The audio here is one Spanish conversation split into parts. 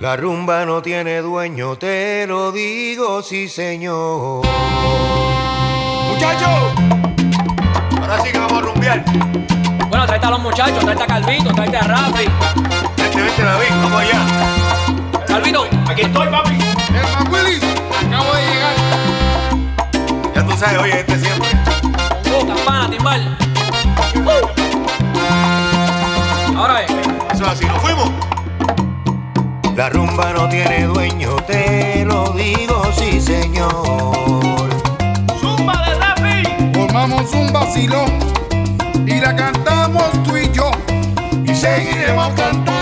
La rumba no tiene dueño, te lo digo, sí señor. Muchachos, ahora sí que vamos a rumbear. Bueno, tráete a los muchachos, tráete a Calvito, tráete a Rafi. Vente, vente, David, vamos allá. Calvito, Aquí estoy, papi. Herman Willis, acabo de llegar. Ya tú sabes, oye, este siempre. oh, campana, timbal. Uh. Ahora es. Eso es así, nos fuimos. La rumba no tiene dueño, te lo digo, sí señor. ¡Zumba de Rafi! Formamos un vacilón y la cantamos tú y yo. Y seguiremos cantando,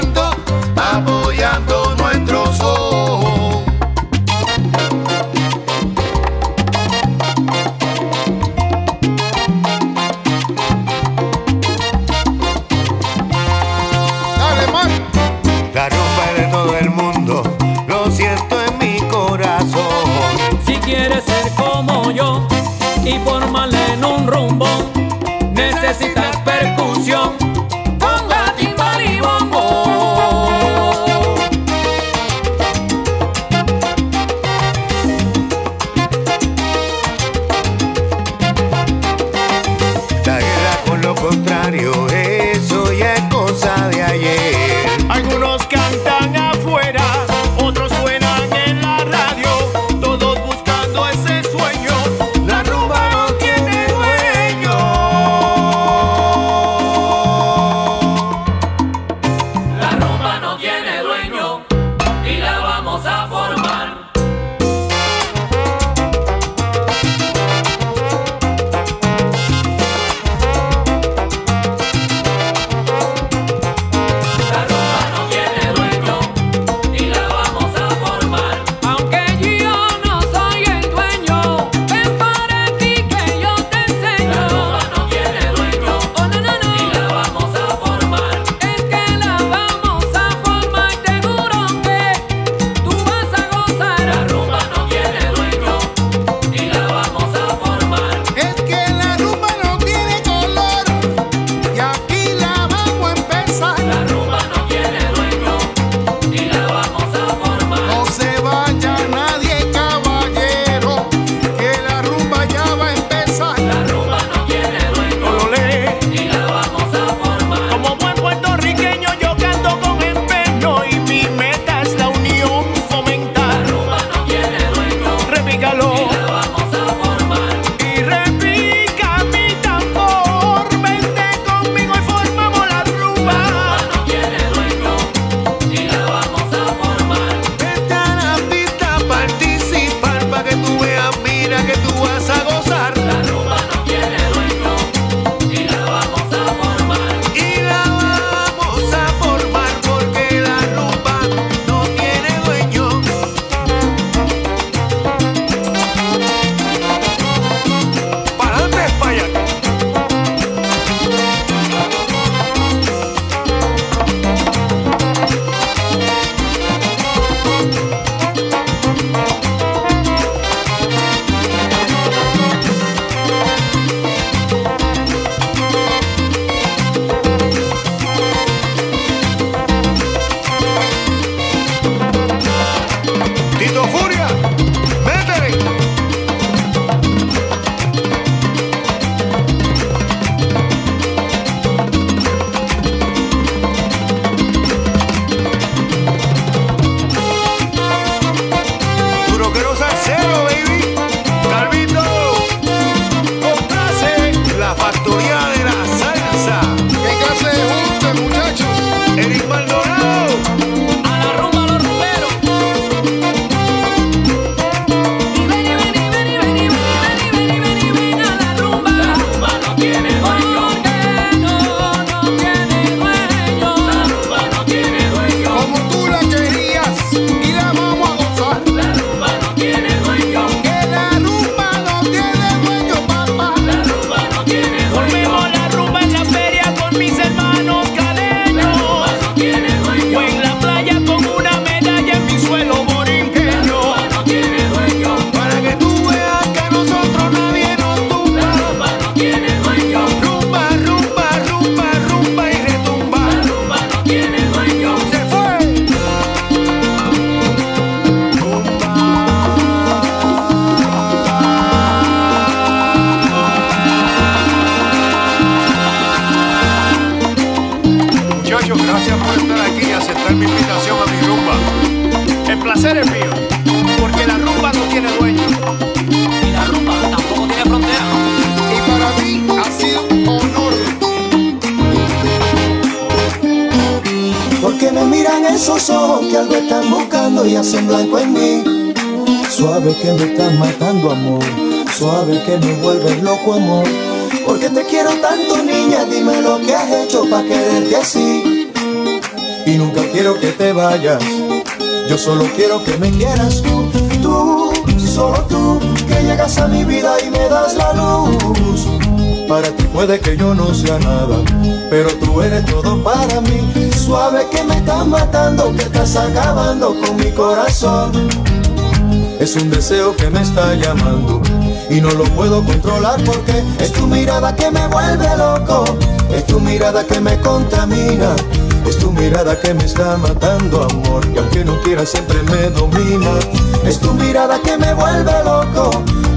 esos ojos que algo están buscando y hacen blanco en mí. Suave que me están matando, amor. Suave que me vuelves loco, amor. Porque te quiero tanto, niña. Dime lo que has hecho para quererte así. Y nunca quiero que te vayas. Yo solo quiero que me quieras tú. Tú, solo tú, que llegas a mi vida y me das la luz. Para ti puede que yo no sea nada, pero tú eres todo para mí. Suave que me estás matando, que estás acabando con mi corazón. Es un deseo que me está llamando y no lo puedo controlar porque es tu mirada que me vuelve loco, es tu mirada que me contamina. Es tu mirada que me está matando, amor, y aunque no quiera siempre me domina. Es tu mirada que me vuelve loco,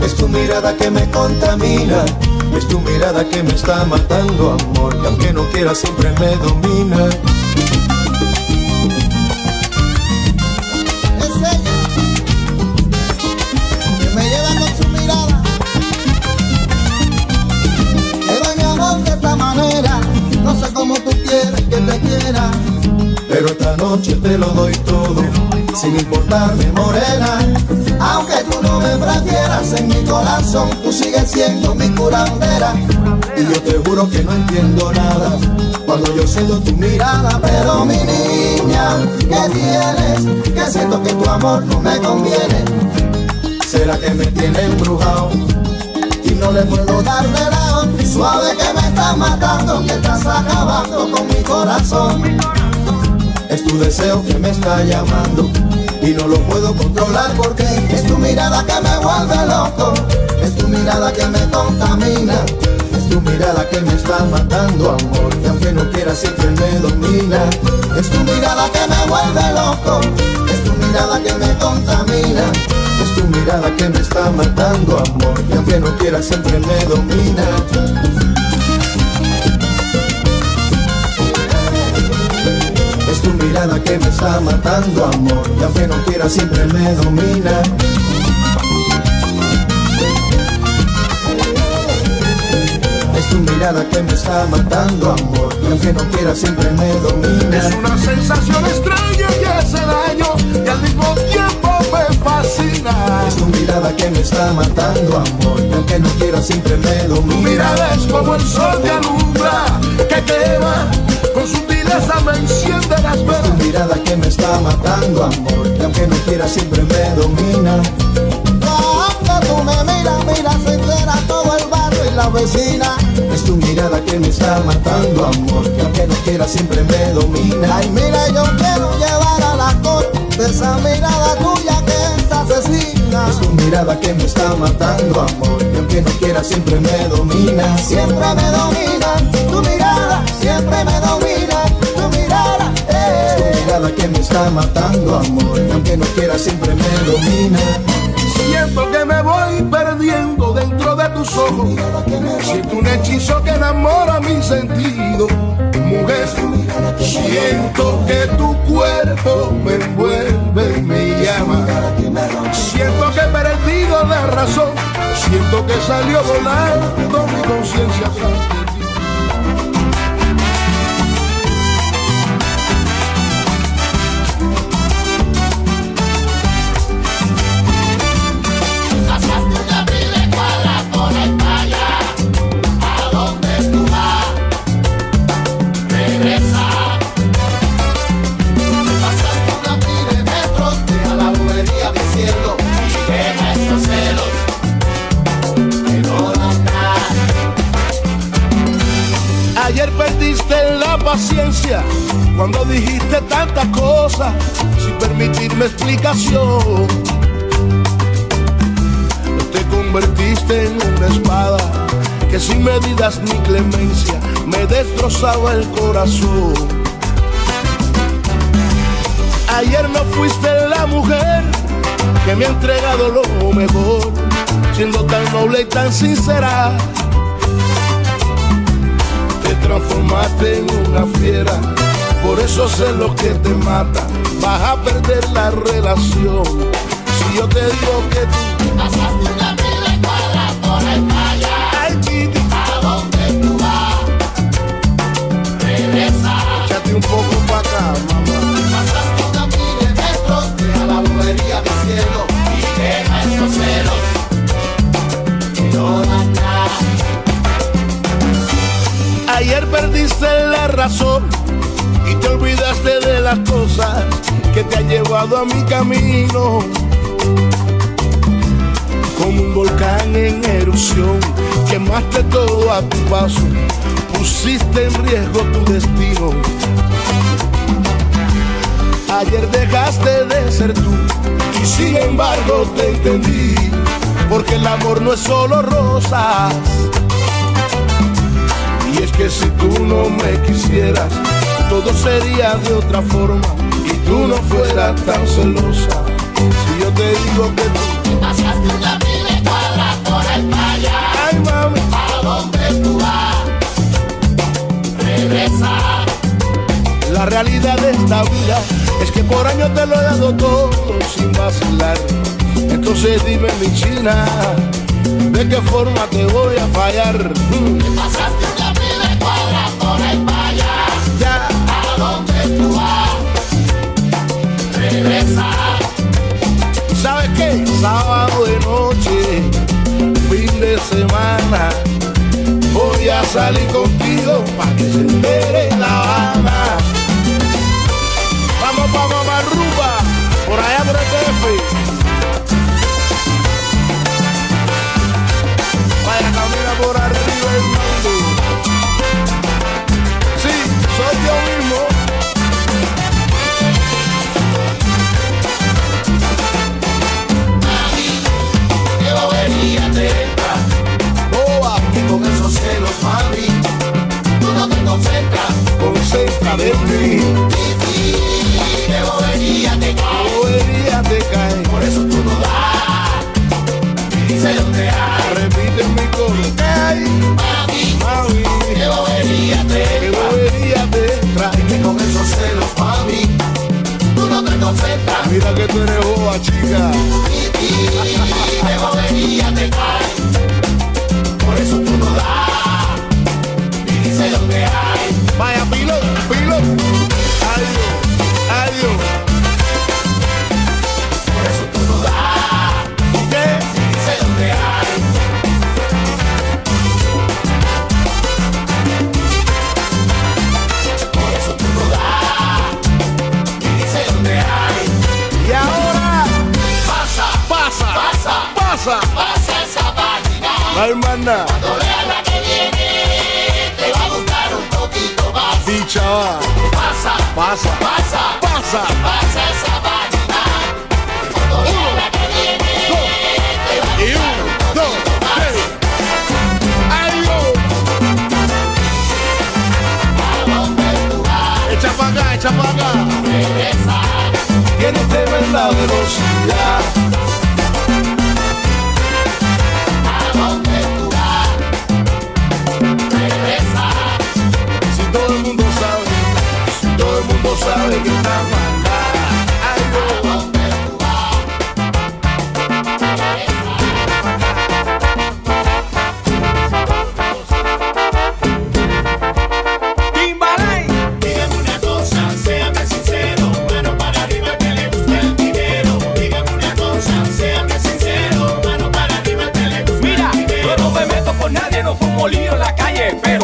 es tu mirada que me contamina. Es tu mirada que me está matando, amor, y aunque no quiera siempre me domina. Noche te lo doy todo, sin importarme morena. Aunque tú no me prefieras en mi corazón, tú sigues siendo mi curandera. Y yo te juro que no entiendo nada cuando yo siento tu mirada. Pero mi niña, ¿qué tienes? Que siento que tu amor no me conviene. ¿Será que me tiene embrujado? Y no le puedo dar lado. Suave que me estás matando, que estás acabando con mi corazón. Es tu deseo que me está llamando y no lo puedo controlar porque Es tu mirada que me vuelve loco, es tu mirada que me contamina. es tu mirada que me está matando, amor. Y aunque no quiera siempre me domina. Es tu mirada que me vuelve loco, es tu mirada que me contamina. Es tu mirada que me está matando, amor. Y aunque no quiera siempre me domina. Es tu mirada que me está matando, amor. Y aunque no quiera siempre me domina. Es tu mirada que me está matando, amor. Y aunque no quiera siempre me domina. Es una sensación extraña que hace daño y al mismo tiempo me fascina. Es tu mirada que me está matando, amor. Y aunque no quiera siempre me Tu domina. mirada es como el sol que alumbra, que quema, con sutileza me enciende las Es tu mirada que me está matando, amor. Y aunque no quiera siempre me domina. Cuando tú me miras, miras entera todo el barrio y la vecina. Es tu mirada que me está matando, amor. Y aunque no quiera siempre me domina. Ay, mira, yo quiero llevar a la corte esa mirada tuya que es asesina. Es tu mirada que me está matando, amor. Y aunque no quiera siempre me domina. Siempre me domina tu mirada, siempre me domina tu mirada. Es tu Eh. mirada que me está matando, amor. Y aunque no quiera siempre me domina. Siento que me voy perdiendo dentro de tus ojos. Siento un hechizo que enamora mi sentido. Mujer, siento que tu cuerpo me envuelve y me llama. Siento que he perdido la razón. Siento que salió volando mi conciencia cuando dijiste tantas cosas sin permitirme explicación. Te convertiste en una espada que sin medidas ni clemencia me destrozaba el corazón. Ayer no fuiste la mujer que me ha entregado lo mejor, siendo tan noble y tan sincera te transformaste en una fiera esos celos que te matan, vas a perder la relación. Si yo te digo que tú Pasaste una vida cuadra por el playa. ay, chiqui, ¿A dónde tú vas? Regresa. échate un poco para acá, mamá. Pasaste una mil de metros. Deja la bobería, mi cielo. Y deja esos celos. Que no dan nada. Ayer perdiste la razón las cosas que te han llevado a mi camino. Como un volcán en erupción, quemaste todo a tu paso, pusiste en riesgo tu destino. Ayer dejaste de ser tú y sin embargo te entendí, porque el amor no es solo rosas. Y es que si tú no me quisieras, todo sería de otra forma y tú no fueras tan celosa. Si yo te digo que tú, Pasaste una vida en cuadra por el playa. ay mami, ¿A dónde tú vas? Regresa. la realidad de esta vida es que por años te lo he dado todo sin vacilar. Entonces dime mi china, ¿de qué forma te voy a fallar? Mm, Pasaste ¿sabes qué? Sábado de noche, fin de semana, voy a salir contigo para que se entere La Habana. Vamos pa' Mamarruba, por allá por el DF. Vaya, camina por arriba el mundo. Sí, soy yo mismo. No te concentras. concéntrate en mí. Y qué bobería te cae. Bobería te cae. Por eso tú lío en la calle, pero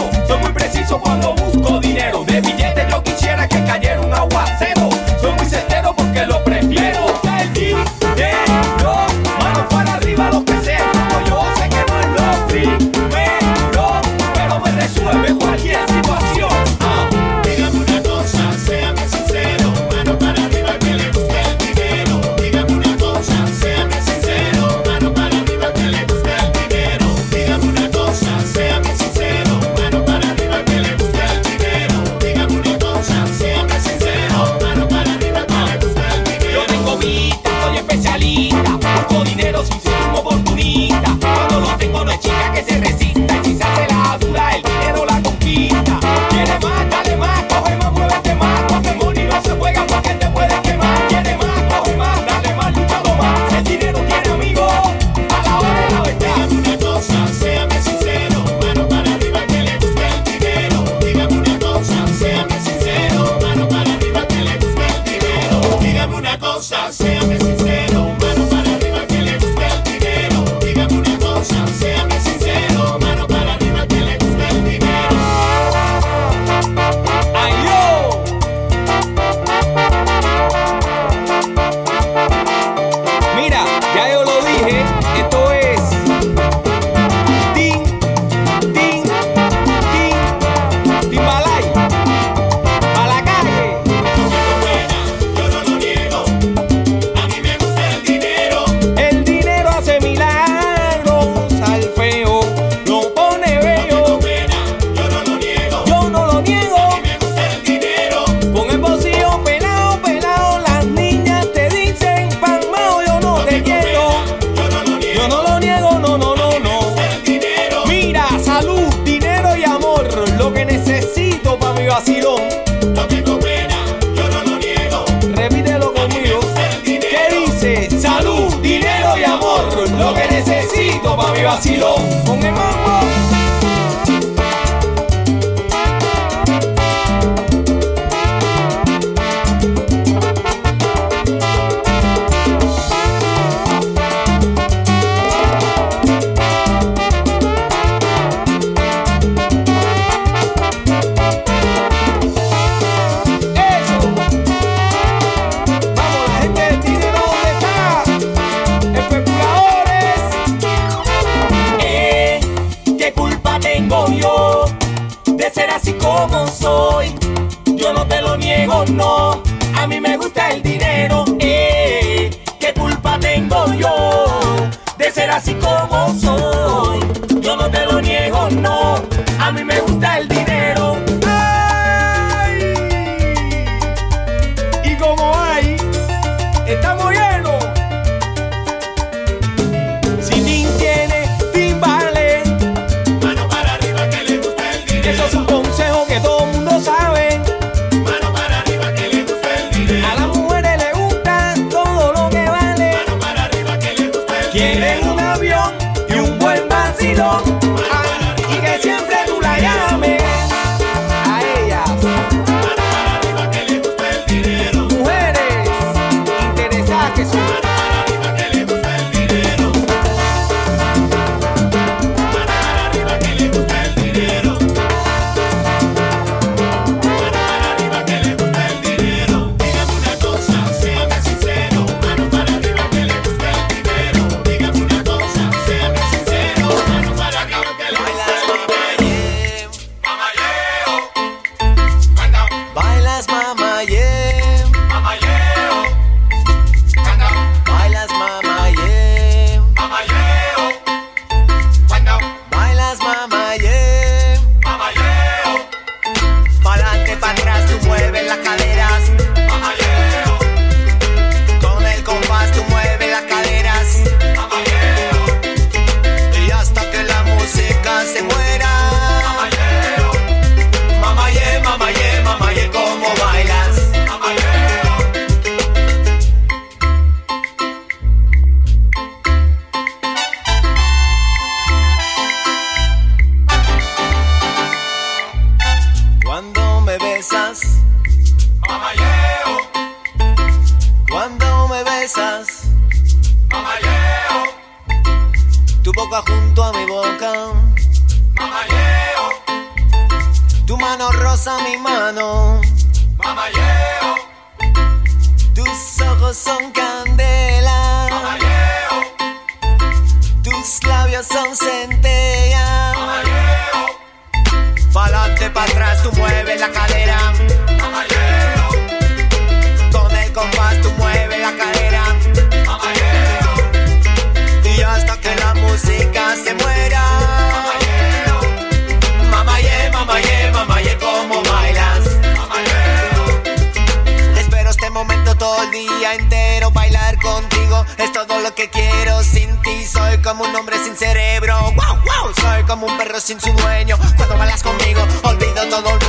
como un perro sin su dueño. Cuando balas conmigo, olvido todo el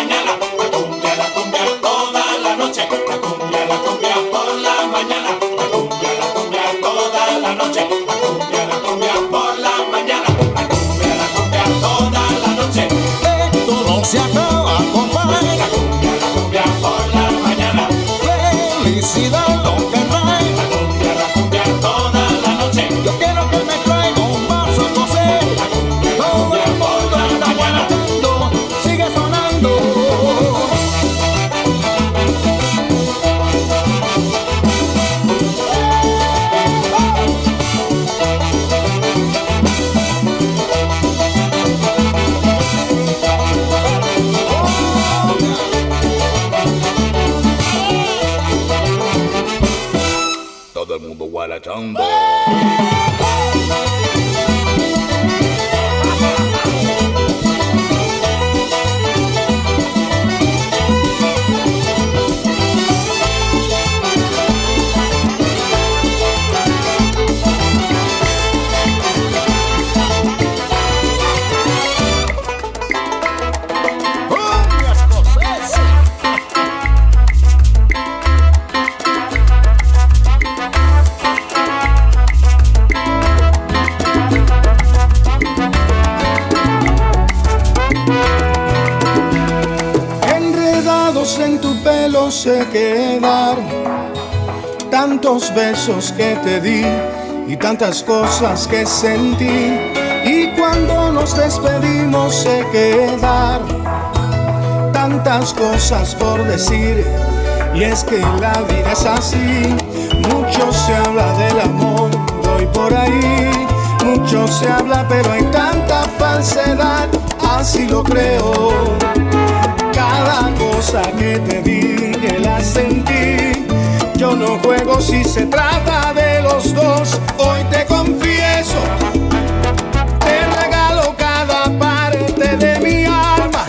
mañana. Que te di y tantas cosas que sentí. Y cuando nos despedimos se quedaron tantas cosas por decir. Y es que la vida es así, mucho se habla del amor hoy por ahí, mucho se habla pero hay tanta falsedad, así lo creo. Cada cosa que te dije la sentí. Yo no juego si se trata de los dos. Hoy te confieso, te regalo cada parte de mi alma,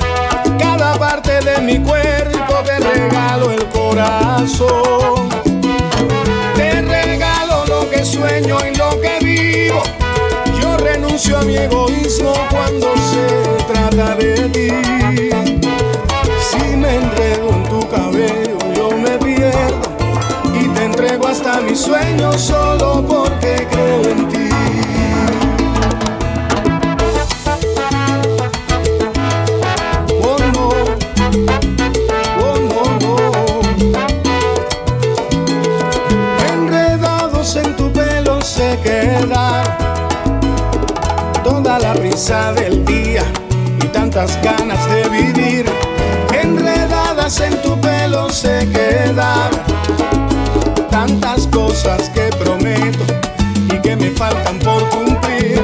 cada parte de mi cuerpo. Te regalo el corazón. Te regalo lo que sueño y lo que vivo. Yo renuncio a mi egoísmo cuando se trata de ti. Si me enredo en tu cabello, hasta mis sueños solo porque creo en ti. Oh no, oh no. Enredados en tu pelo se queda toda la risa del día y tantas ganas de vivir. Enredadas en tu pelo se quedan tantas cosas que prometo y que me faltan por cumplir.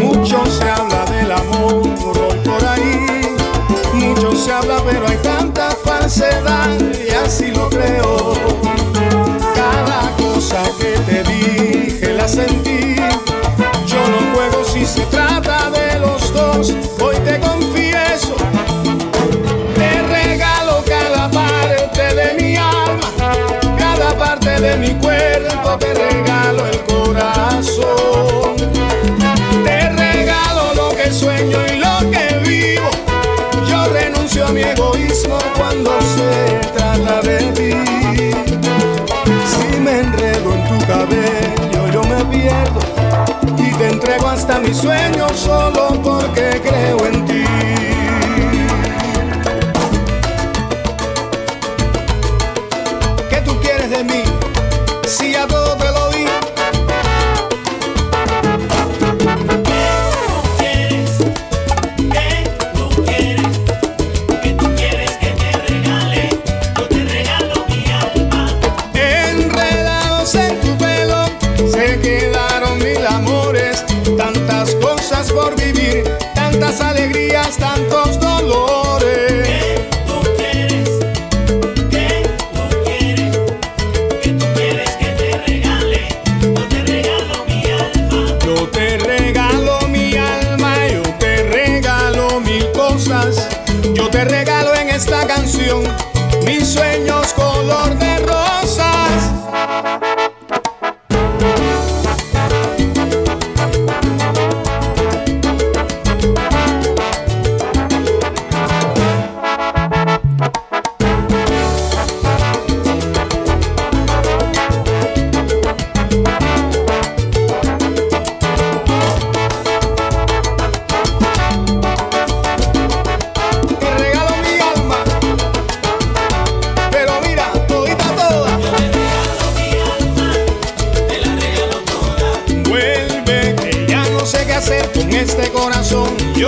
Mucho se habla del amor hoy por ahí, mucho se habla pero hay tanta falsedad y así lo creo. Cada cosa que te dije la sentí. Yo no juego si se trata de los dos. Parte de mi cuerpo. Te regalo el corazón. Te regalo lo que sueño y lo que vivo. Yo renuncio a mi egoísmo cuando se trata de ti. Si me enredo en tu cabello, yo me pierdo y te entrego hasta mis sueños solo porque creo en ti. Tú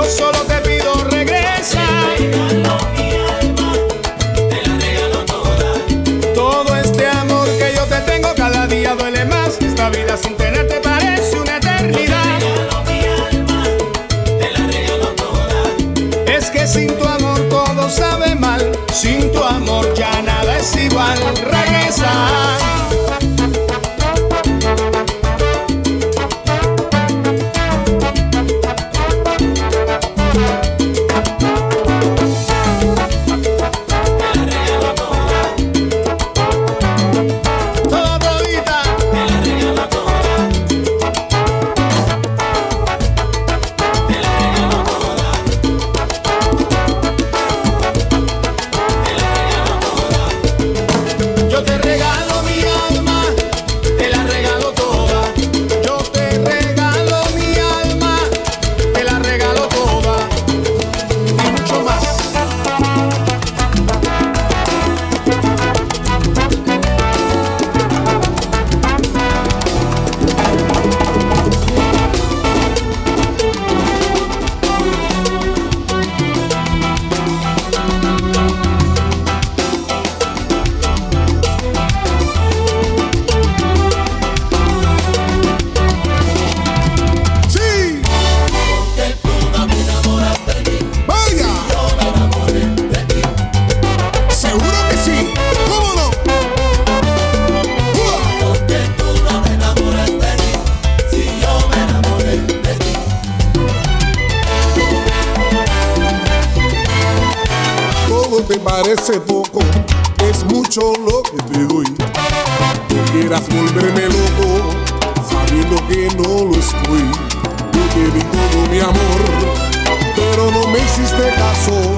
solo te pido regresa. Todo este amor que yo te tengo cada día duele más. Esta vida sin tenerte parece una eternidad. Es que sin tu amor todo sabe mal. Sin tu amor ya nada es igual. Parece poco, es mucho lo que te doy. Quieras volverme loco, sabiendo que no lo estoy. Yo te di todo mi amor, pero no me hiciste caso.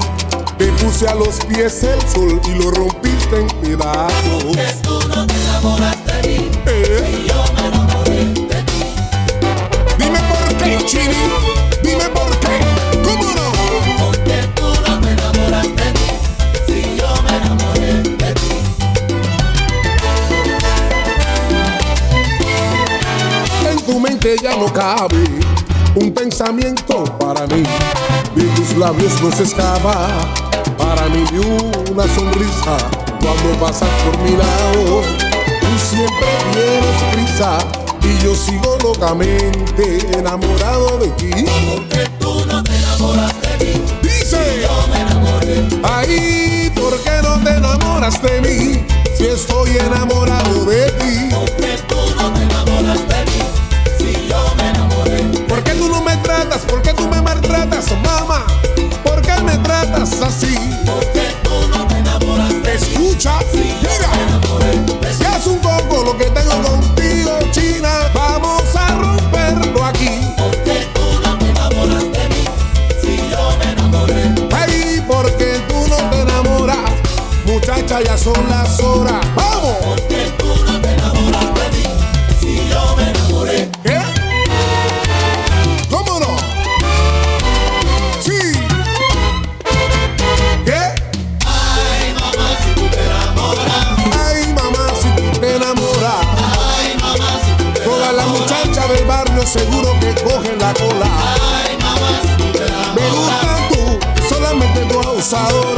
Te puse a los pies el sol y lo rompiste en pedazos. tú no te enamoraste de mí, yo me enamoré de ti. Dime por qué, Chini, dime por qué, ya no cabe un pensamiento para mí. De tus labios no se escapa para mí ni una sonrisa cuando pasas por mi lado. Tú siempre tienes prisa y yo sigo locamente enamorado de ti. Porque tú no te enamoras de mí. Dice. yo me enamoré. Ay, ¿por qué no te enamoras de mí? Si estoy enamorado de ti. Porque tú no te enamoras de mí. ¿Por qué tú me maltratas, mamá? ¿Por qué me tratas así? Porque tú no te enamoras de Escucha, llega. Si es un poco lo que tengo contigo, China, vamos a romperlo aquí. Porque tú no te enamoras de mí. Si yo me enamoré. Ay, porque tú no te enamoras. Muchacha, ya son las horas. Seguro que cogen la cola. Ay, mamá, tú. Me gusta tú, solamente tu abusadora.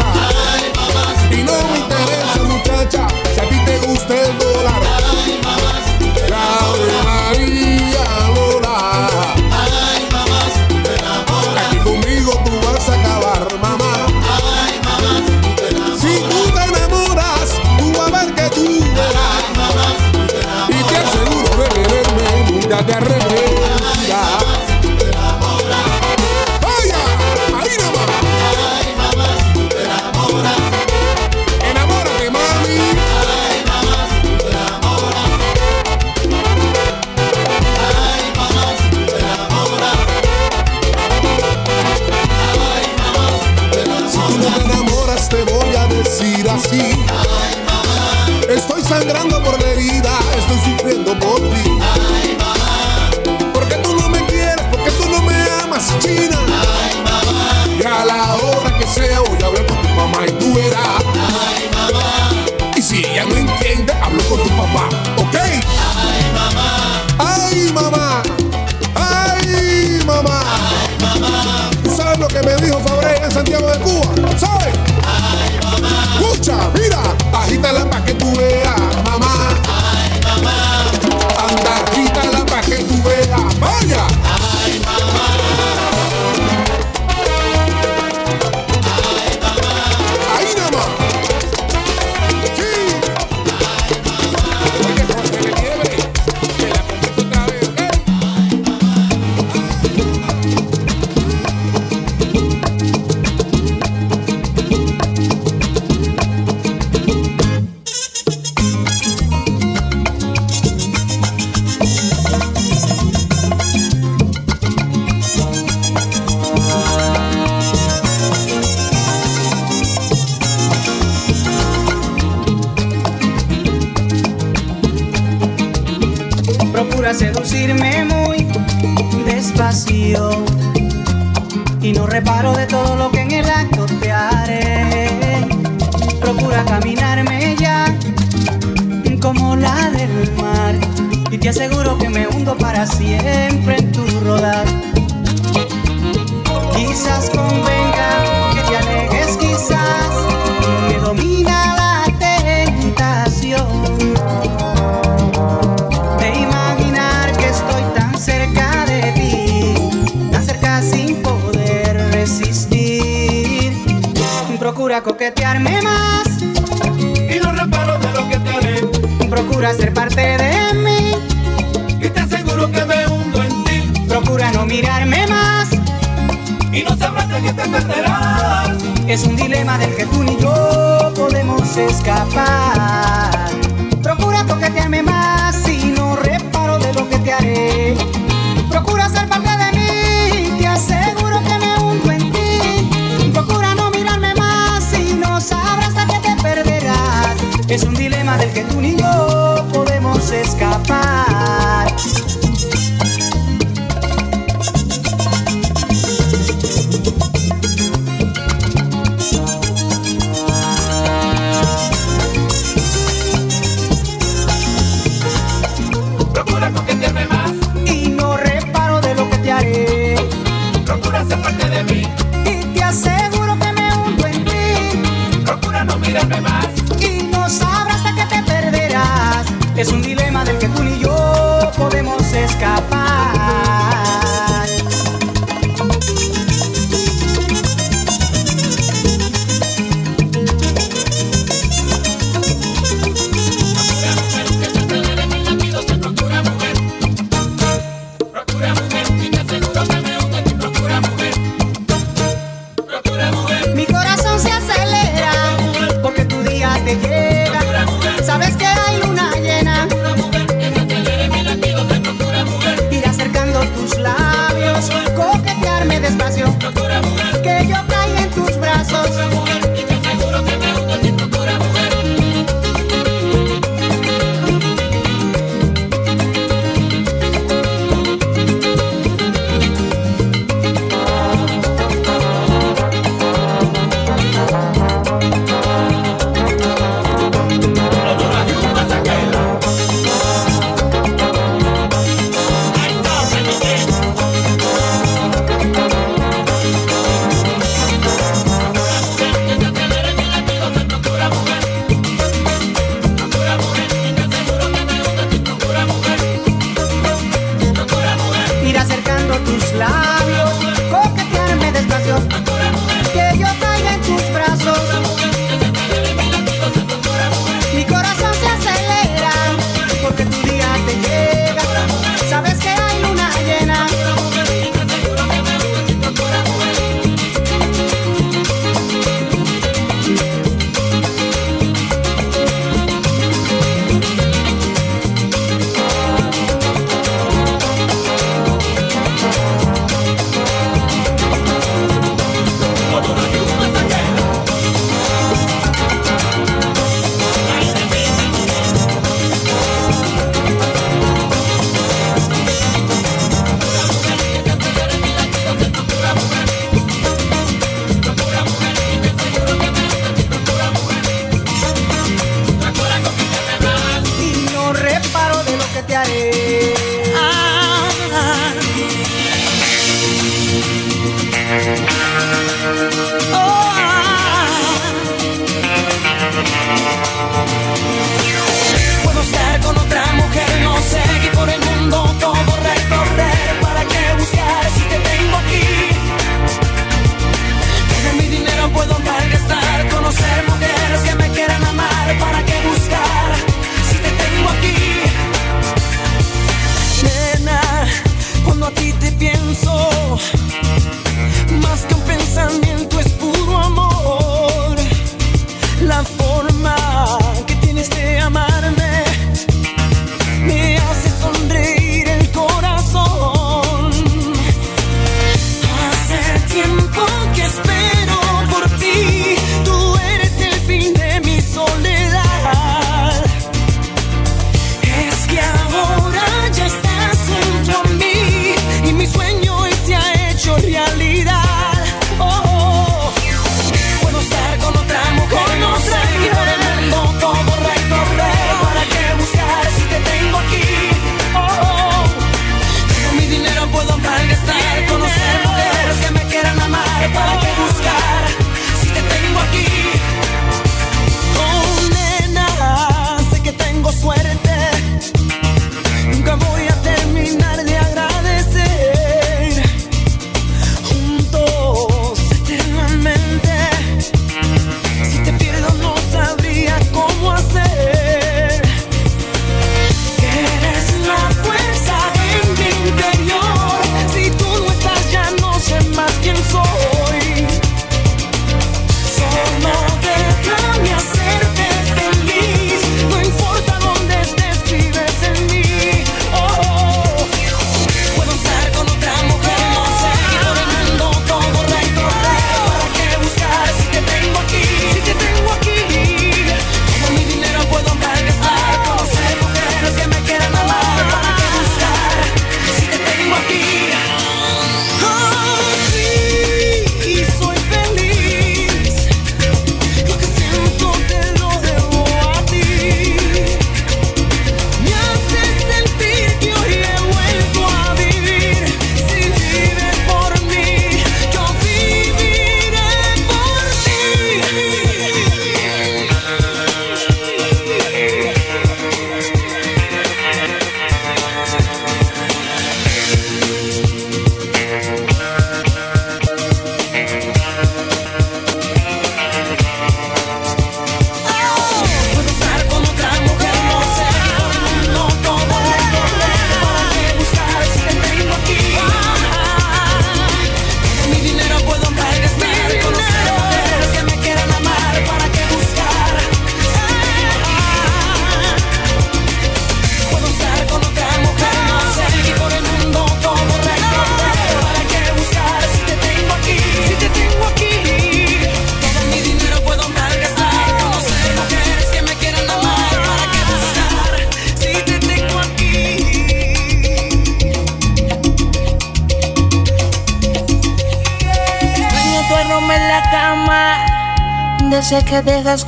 tus labios, coquetearme despacio, que yo caiga en tus brazos.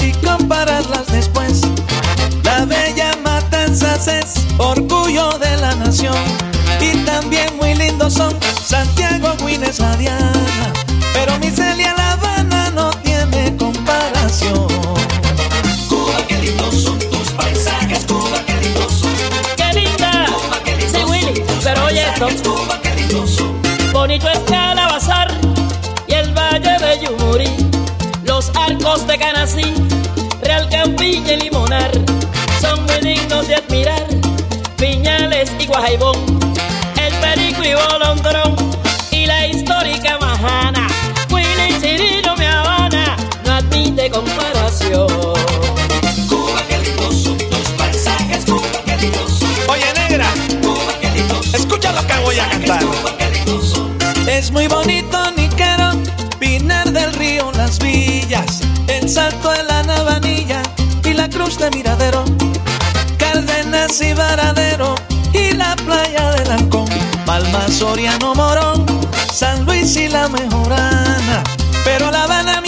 y compararlas después. La bella Matanzas es orgullo de la nación y también muy lindos son Muy bonito Niquero, Pinar del Río, Las Villas, el Salto de la Navanilla y la Cruz de Miradero, Cárdenas y Varadero y la Playa del Halcón, Palma, Soriano, Morón, San Luis y la Mejorana, pero La Habana